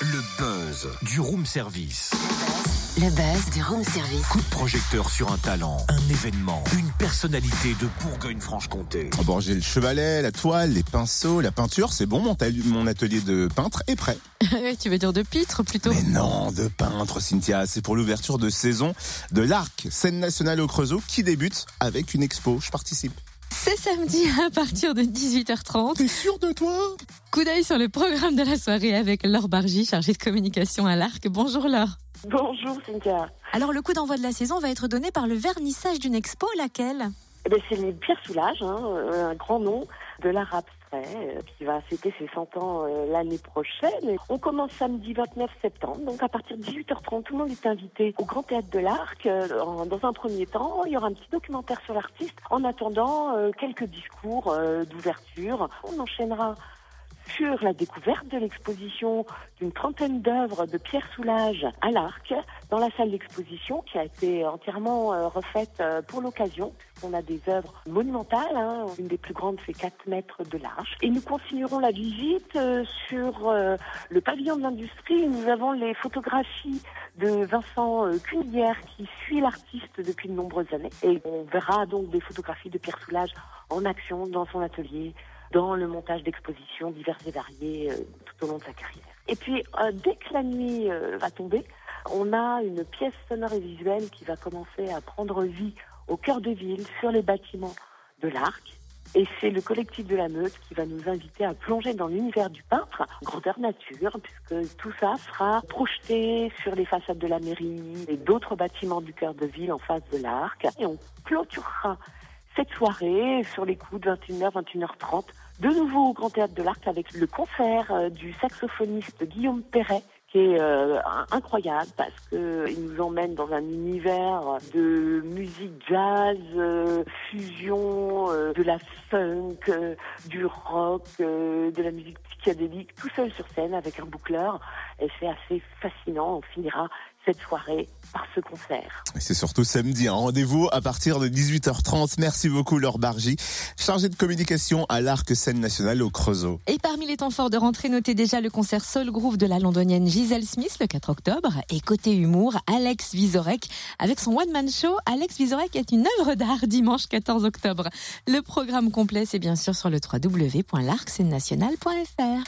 Le buzz du room service. Le buzz du room service. Coup de projecteur sur un talent, un événement, une personnalité de Bourgogne-Franche-Comté. Oh bon, j'ai le chevalet, la toile, les pinceaux, la peinture, c'est bon, mon, mon atelier de peintre est prêt. tu veux dire de pitre plutôt Mais non, de peintre, Cynthia, c'est pour l'ouverture de saison de l'Arc, scène nationale au Creusot, qui débute avec une expo. Je participe. C'est samedi à partir de 18h30. T'es sûr de toi? Coup d'œil sur le programme de la soirée avec Laure Bargy, chargée de communication à l'Arc. Bonjour Laure. Bonjour Cynthia. Alors le coup d'envoi de la saison va être donné par le vernissage d'une expo, laquelle? Eh ben, c'est les Pierre Soulages, hein, euh, un grand nom de l'art abstrait euh, qui va fêter ses 100 ans euh, l'année prochaine. On commence samedi 29 septembre, donc à partir de 18h30, tout le monde est invité au Grand Théâtre de l'Arc. Euh, Dans un premier temps, il y aura un petit documentaire sur l'artiste. En attendant, quelques discours d'ouverture. On enchaînera sur la découverte de l'exposition d'une trentaine d'œuvres de Pierre Soulages à l'Arc dans la salle d'exposition qui a été entièrement euh, refaite euh, pour l'occasion. On a des œuvres monumentales, hein. une des plus grandes fait 4 mètres de large. Et nous continuerons la visite euh, sur le pavillon de l'industrie. Nous avons les photographies de Vincent Cunière qui suit l'artiste depuis de nombreuses années. Et on verra donc des photographies de Pierre Soulages en action dans son atelier, dans le montage d'expositions diverses et variées euh, tout au long de sa carrière. Et puis, euh, dès que la nuit euh, va tomber, on a une pièce sonore et visuelle qui va commencer à prendre vie au cœur de ville, sur les bâtiments de l'Arc. Et c'est le collectif de la Meute qui va nous inviter à plonger dans l'univers du peintre, grandeur nature, puisque tout ça sera projeté sur les façades de la mairie et d'autres bâtiments du cœur de ville en face de l'Arc. Et on clôturera cette soirée sur les coups de 21h, 21h30, de nouveau au Grand Théâtre de l'Arc avec le concert euh, du saxophoniste Guillaume Perret qui est euh, incroyable parce que il nous emmène dans un univers de musique jazz, euh, fusion, euh, de la funk, euh, du rock, euh, de la musique psychédélique, tout seul sur scène avec un boucleur. Et c'est assez fascinant. On finira cette soirée par ce concert. Et C'est surtout samedi, un rendez-vous à partir de 18h30. Merci beaucoup, Laure Bargy, chargée de communication à l'Arc, scène nationale au Creusot. Et parmi les temps forts de rentrée, notez déjà le concert Soul Groove de la londonienne Giselle Smith le 4 octobre. Et côté humour, Alex Vizorek avec son one-man show. Alex Vizorek est une œuvre d'art dimanche 14 octobre. Le programme complet, c'est bien sûr sur le www.larcscenenationale.fr.